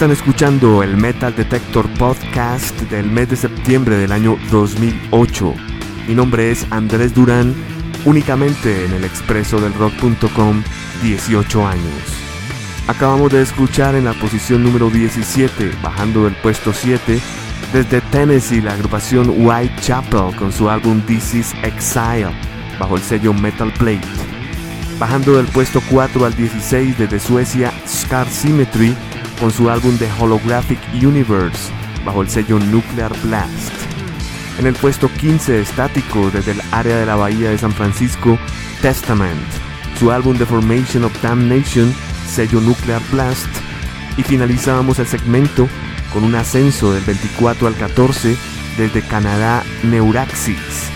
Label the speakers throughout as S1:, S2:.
S1: Están escuchando el Metal Detector Podcast del mes de septiembre del año 2008. Mi nombre es Andrés Durán, únicamente en el expreso del rock.com 18 años. Acabamos de escuchar en la posición número 17, bajando del puesto 7, desde Tennessee la agrupación Whitechapel con su álbum This Is Exile, bajo el sello Metal Plate. Bajando del puesto 4 al 16 desde Suecia Scar Symmetry con su álbum The Holographic Universe, bajo el sello Nuclear Blast. En el puesto 15 estático desde el área de la bahía de San Francisco, Testament, su álbum The Formation of Damnation, sello Nuclear Blast. Y finalizábamos el segmento con un ascenso del 24 al 14 desde Canadá Neuraxis,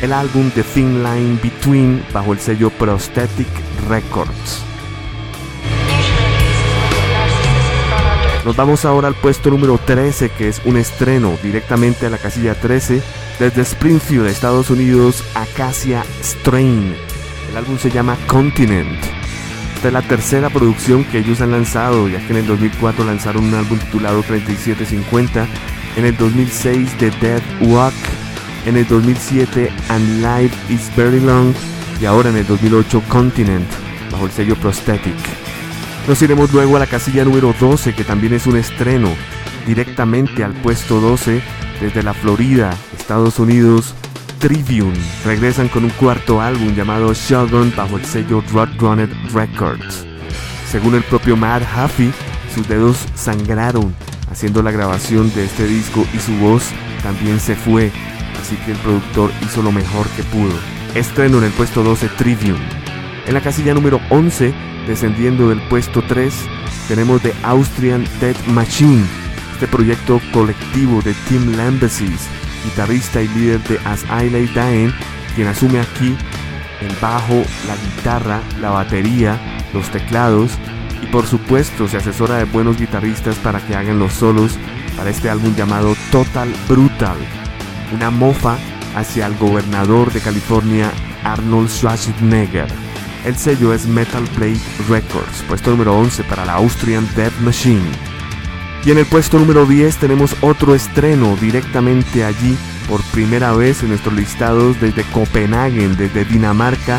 S1: el álbum The Thin Line Between bajo el sello Prosthetic Records. Nos vamos ahora al puesto número 13, que es un estreno directamente a la casilla 13 desde Springfield, Estados Unidos, Acacia Strain. El álbum se llama Continent. Esta es la tercera producción que ellos han lanzado, ya que en el 2004 lanzaron un álbum titulado 3750, en el 2006 The Dead Walk, en el 2007 And Life is Very Long y ahora en el 2008 Continent, bajo el sello Prosthetic. Nos iremos luego a la casilla número 12, que también es un estreno, directamente al puesto 12 desde la Florida, Estados Unidos. Tribune regresan con un cuarto álbum llamado Shogun bajo el sello Roadrunner Records. Según el propio Matt Huffy, sus dedos sangraron haciendo la grabación de este disco y su voz también se fue, así que el productor hizo lo mejor que pudo. Estreno en el puesto 12 Tribune. En la casilla número 11 Descendiendo del puesto 3 tenemos The Austrian Death Machine, este proyecto colectivo de Tim Lambesis, guitarrista y líder de As I Lay Dying, quien asume aquí el bajo, la guitarra, la batería, los teclados y por supuesto se asesora de buenos guitarristas para que hagan los solos para este álbum llamado Total Brutal, una mofa hacia el gobernador de California Arnold Schwarzenegger. El sello es Metal Blade Records, puesto número 11 para la Austrian Death Machine. Y en el puesto número 10 tenemos otro estreno directamente allí por primera vez en nuestros listados desde Copenhagen, desde Dinamarca,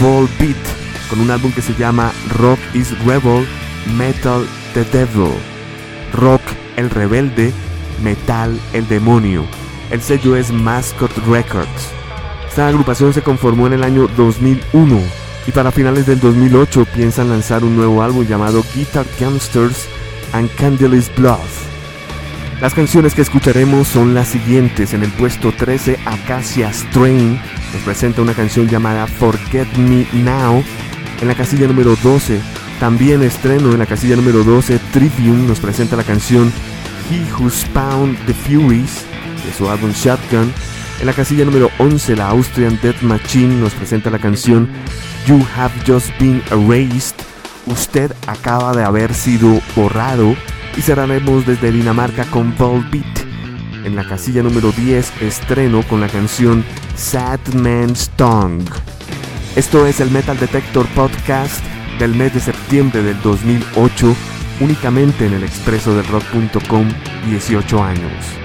S1: Volbeat, con un álbum que se llama Rock is Rebel, Metal the Devil. Rock el rebelde, Metal el demonio. El sello es Mascot Records. Esta agrupación se conformó en el año 2001 y para finales del 2008 piensan lanzar un nuevo álbum llamado Guitar Gangsters and Candle's Blood. Las canciones que escucharemos son las siguientes. En el puesto 13, Acacia Strain nos presenta una canción llamada Forget Me Now. En la casilla número 12, también estreno en la casilla número 12, Trivium nos presenta la canción He Who Spawned the Furies de su álbum Shotgun. En la casilla número 11, la Austrian Death Machine nos presenta la canción You have just been erased. Usted acaba de haber sido borrado. Y cerraremos desde Dinamarca con Volbeat. En la casilla número 10 estreno con la canción Sad Man's Tongue. Esto es el Metal Detector Podcast del mes de septiembre del 2008, únicamente en el expreso del rock.com 18 años.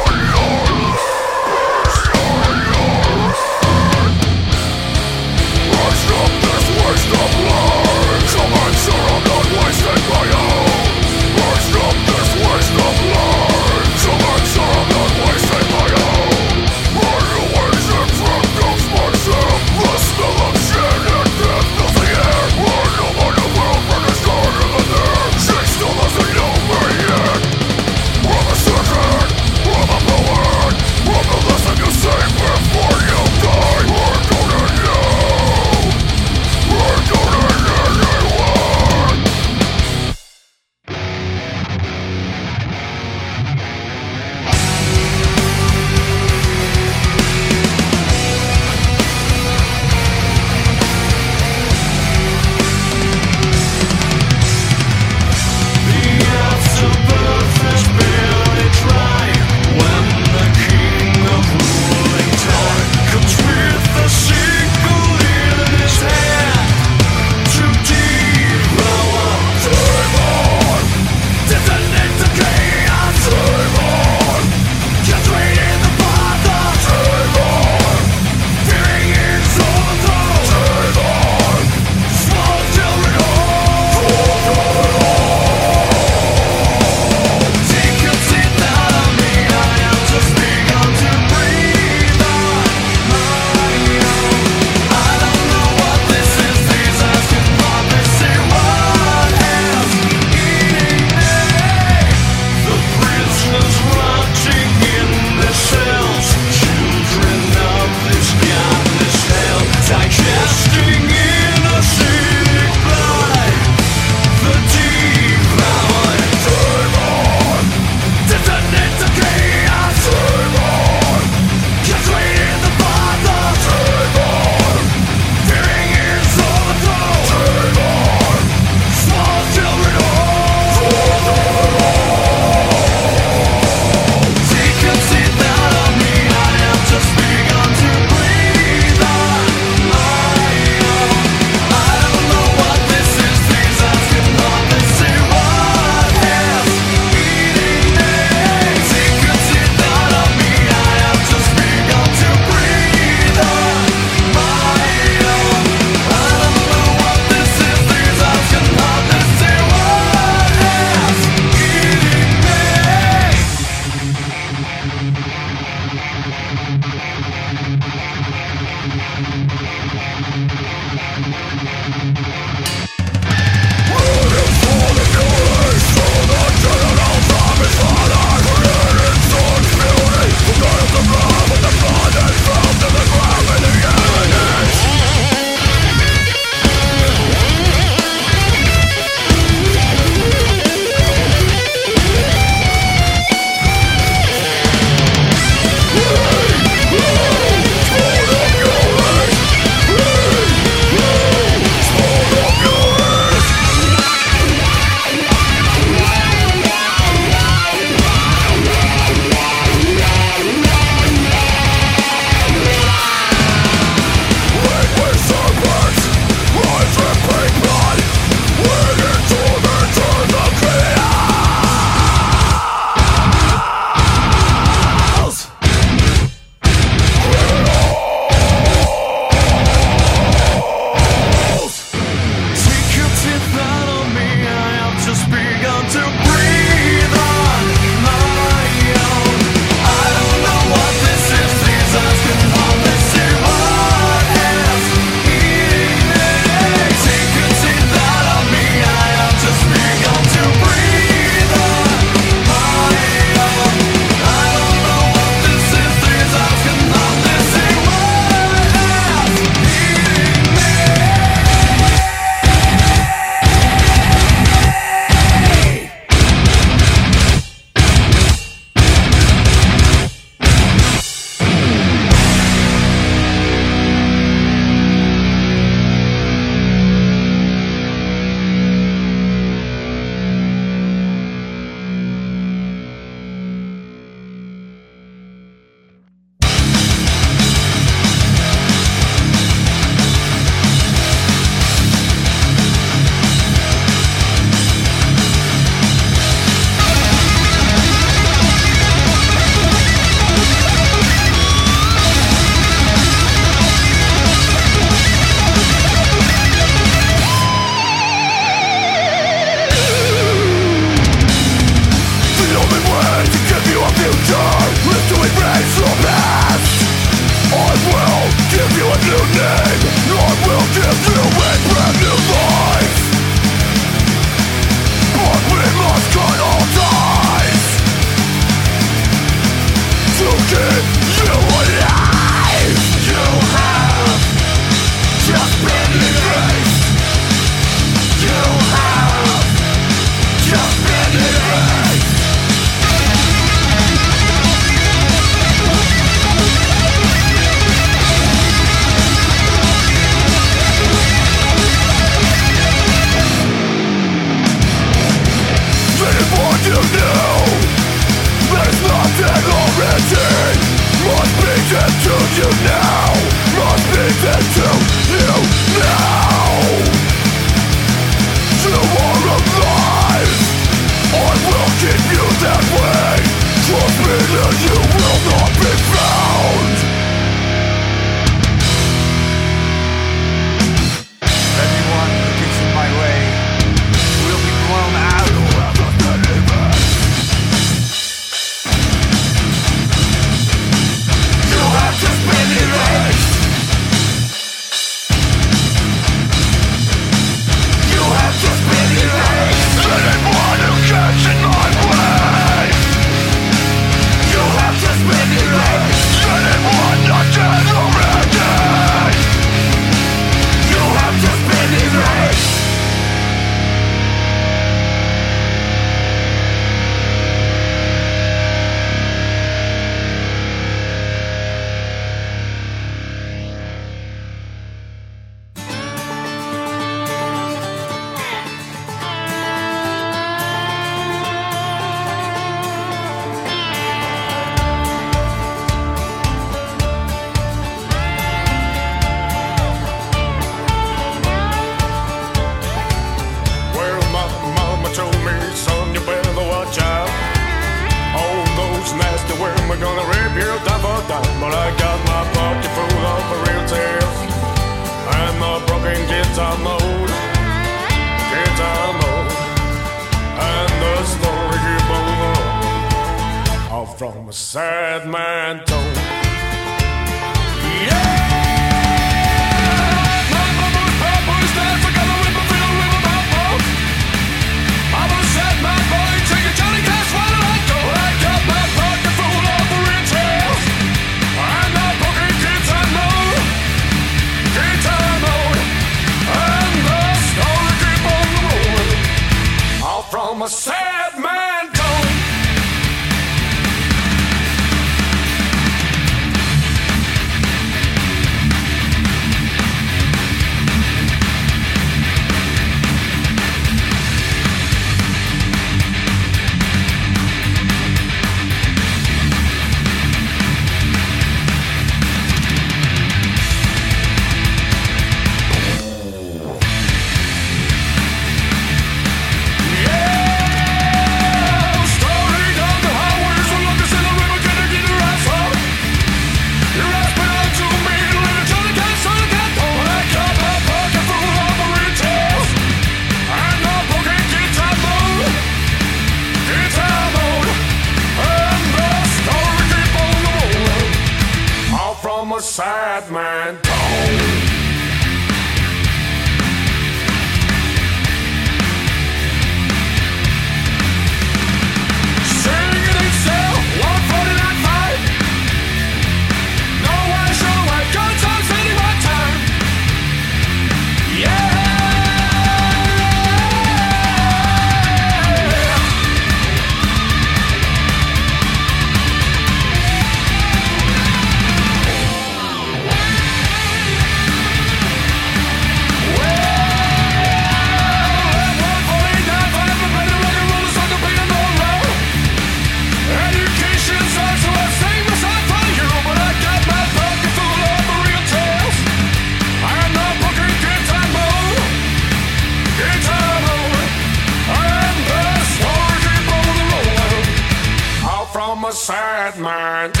S2: Sad man.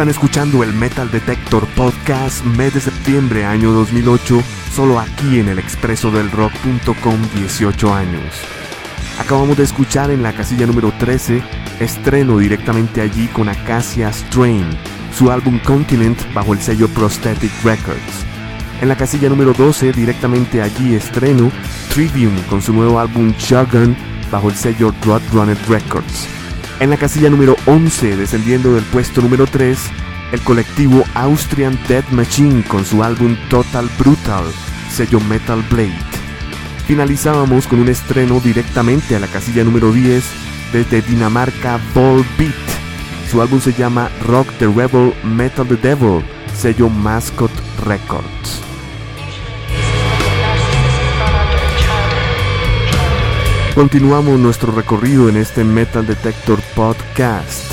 S1: Están escuchando el Metal Detector Podcast mes de septiembre año 2008, solo aquí en el expreso del rock.com 18 años. Acabamos de escuchar en la casilla número 13, estreno directamente allí con Acacia Strain, su álbum Continent bajo el sello Prosthetic Records. En la casilla número 12, directamente allí estreno Trivium con su nuevo álbum Juggernaut bajo el sello Roadrunner Records. En la casilla número 11, descendiendo del puesto número 3, el colectivo Austrian Death Machine con su álbum Total Brutal, sello Metal Blade. Finalizábamos con un estreno directamente a la casilla número 10 desde Dinamarca Volbeat. Su álbum se llama Rock the Rebel Metal the Devil, sello Mascot Records. Continuamos nuestro recorrido en este Metal Detector Podcast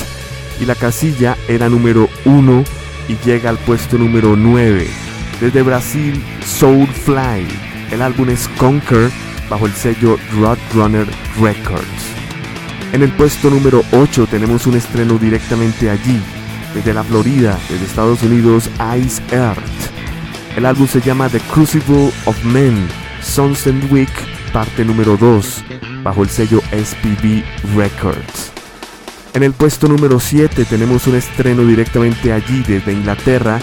S1: y la casilla era número 1 y llega al puesto número 9. Desde Brasil, Soulfly, el álbum es Conquer bajo el sello Roadrunner Records. En el puesto número 8 tenemos un estreno directamente allí, desde la Florida, desde Estados Unidos, Ice Earth. El álbum se llama The Crucible of Men, and Week, parte número 2, bajo el sello SPB Records. En el puesto número 7 tenemos un estreno directamente allí desde Inglaterra,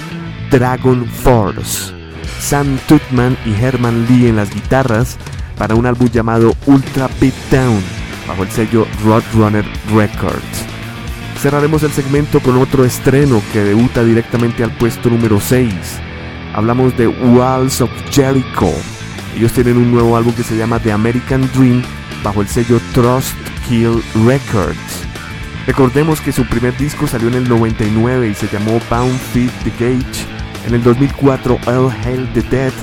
S1: Dragon Force. Sam Tutman y Herman Lee en las guitarras para un álbum llamado Ultra Beatdown bajo el sello Roadrunner Records. Cerraremos el segmento con otro estreno que debuta directamente al puesto número 6. Hablamos de Walls of Jericho. Ellos tienen un nuevo álbum que se llama The American Dream bajo el sello Trust Kill Records. Recordemos que su primer disco salió en el 99 y se llamó Bound Feed the Gage. En el 2004 All Hail the Dead.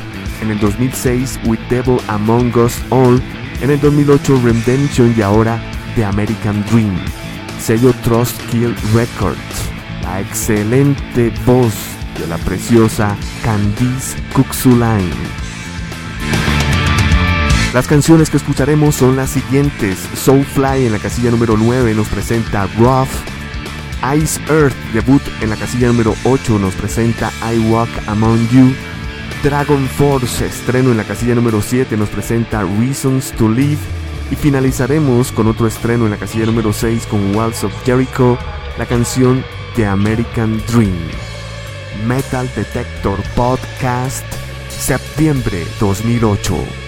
S1: En el 2006 With Devil Among Us All. En el 2008 Redemption y ahora The American Dream. Sello Trust Kill Records. La excelente voz de la preciosa Candice Kuxulain. Las canciones que escucharemos son las siguientes. Soulfly en la casilla número 9 nos presenta Rough. Ice Earth debut en la casilla número 8 nos presenta I Walk Among You. Dragon Force estreno en la casilla número 7 nos presenta Reasons to Live. Y finalizaremos con otro estreno en la casilla número 6 con Walls of Jericho, la canción The American Dream. Metal Detector Podcast, septiembre 2008.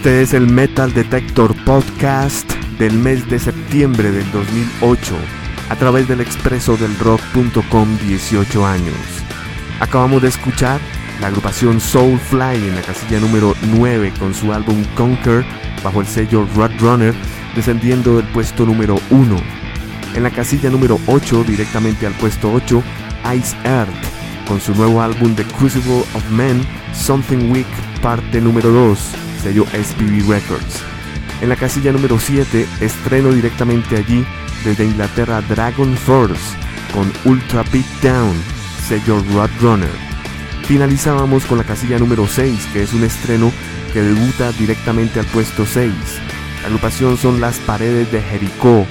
S1: Este es el Metal Detector Podcast del mes de septiembre del 2008 a través del expreso del rock.com 18 años. Acabamos de escuchar la agrupación Soulfly en la casilla número 9 con su álbum Conquer bajo el sello Roadrunner descendiendo del puesto número 1. En la casilla número 8 directamente al puesto 8 Ice Earth con su nuevo álbum The Crucible of Men Something Weak parte número 2 sello SPV Records. En la casilla número 7, estreno directamente allí desde Inglaterra Dragon Force con Ultra Beat Down, sello Roadrunner. Finalizábamos con la casilla número 6, que es un estreno que debuta directamente al puesto 6. La agrupación son Las Paredes de Jericho,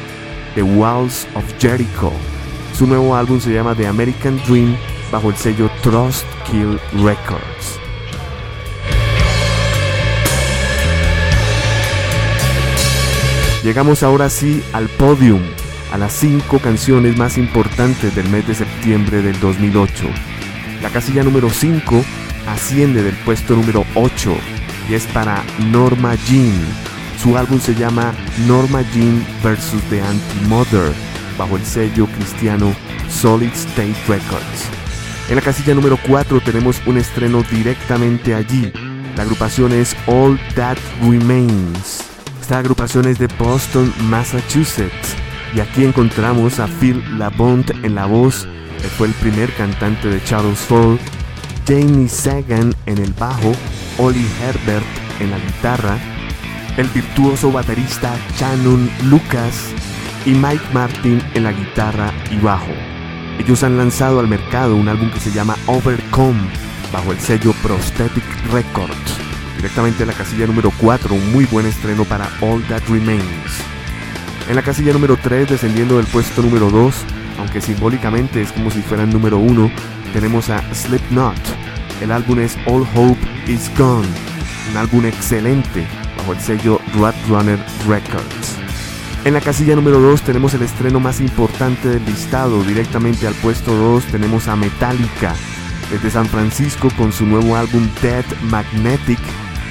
S1: The Walls of Jericho. Su nuevo álbum se llama The American Dream bajo el sello Trust Kill Records. Llegamos ahora sí al podium, a las 5 canciones más importantes del mes de septiembre del 2008. La casilla número 5 asciende del puesto número 8 y es para Norma Jean. Su álbum se llama Norma Jean vs. The Anti-Mother bajo el sello cristiano Solid State Records. En la casilla número 4 tenemos un estreno directamente allí. La agrupación es All That Remains. Esta agrupación es de Boston, Massachusetts, y aquí encontramos a Phil Labonte en la voz, él fue el primer cantante de Charles Fall, Jamie Sagan en el bajo, Ollie Herbert en la guitarra, el virtuoso baterista Shannon Lucas y Mike Martin en la guitarra y bajo. Ellos han lanzado al mercado un álbum que se llama Overcome bajo el sello Prosthetic Records, directamente en la casilla número 4, un muy buen estreno para All That Remains. En la casilla número 3, descendiendo del puesto número 2, aunque simbólicamente es como si fuera el número 1, tenemos a Slipknot. El álbum es All Hope Is Gone, un álbum excelente bajo el sello Runner Records. En la casilla número 2 tenemos el estreno más importante del listado, directamente al puesto 2 tenemos a Metallica, desde San Francisco con su nuevo álbum Dead Magnetic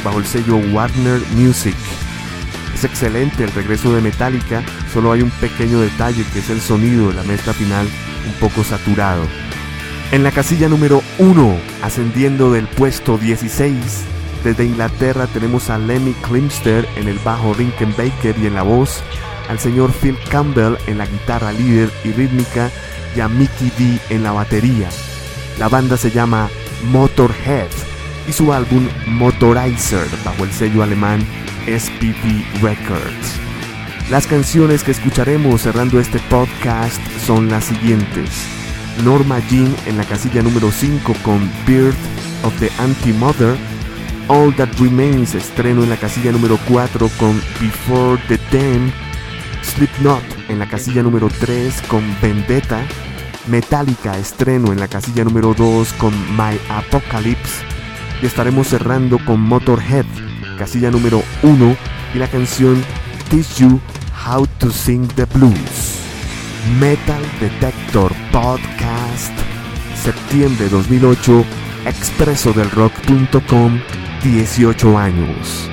S1: bajo el sello Warner Music. Es excelente el regreso de Metallica, solo hay un pequeño detalle que es el sonido de la mezcla final un poco saturado. En la casilla número 1, ascendiendo del puesto 16, desde Inglaterra tenemos a Lemmy Klimster en el bajo Rickenbacker y en la voz, al señor Phil Campbell en la guitarra líder y rítmica y a Mickey D en la batería. La banda se llama Motorhead y su álbum Motorizer bajo el sello alemán SPP Records. Las canciones que escucharemos cerrando este podcast son las siguientes. Norma Jean en la casilla número 5 con Bird of the Anti-Mother. All That Remains estreno en la casilla número 4 con Before the Dam. Slipknot en la casilla número 3 con Vendetta. Metallica estreno en la casilla número 2 con My Apocalypse. Y estaremos cerrando con Motorhead, casilla número 1 y la canción Teach You How to Sing the Blues. Metal Detector Podcast, septiembre 2008, expresodelrock.com, 18 años.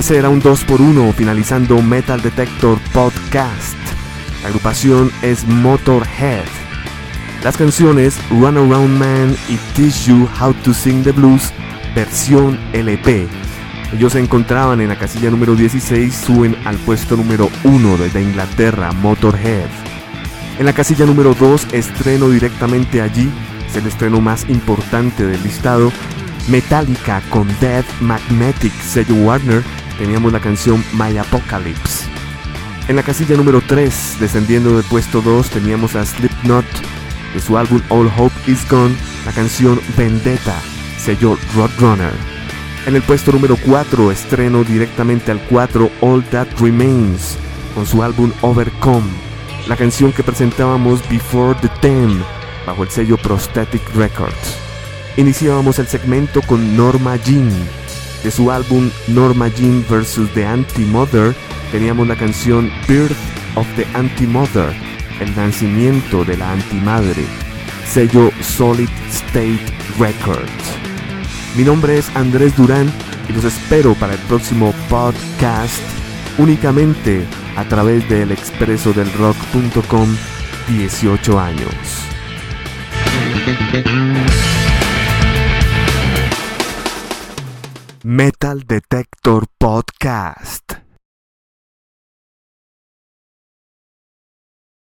S1: Ese era un 2x1 finalizando Metal Detector Podcast. La agrupación es Motorhead. Las canciones Run Around Man y Teach You How to Sing the Blues versión LP. Ellos se encontraban en la casilla número 16, suben al puesto número 1 desde Inglaterra, Motorhead. En la casilla número 2, estreno directamente allí, es el estreno más importante del listado, Metallica con Death Magnetic, sello Warner, teníamos la canción My Apocalypse. En la casilla número 3, descendiendo del puesto 2, teníamos a Slipknot, de su álbum All Hope Is Gone, la canción Vendetta, sello Roadrunner. En el puesto número 4, estreno directamente al 4, All That Remains, con su álbum Overcome, la canción que presentábamos Before the Ten, bajo el sello Prosthetic Records. Iniciábamos el segmento con Norma Jean. De su álbum Norma Jean vs. The Anti-Mother teníamos la canción Birth of the Anti-Mother, el nacimiento de la antimadre, sello Solid State Records. Mi nombre es Andrés Durán y los espero para el próximo podcast únicamente a través del expreso del rock.com 18 años. Metal Detector Podcast.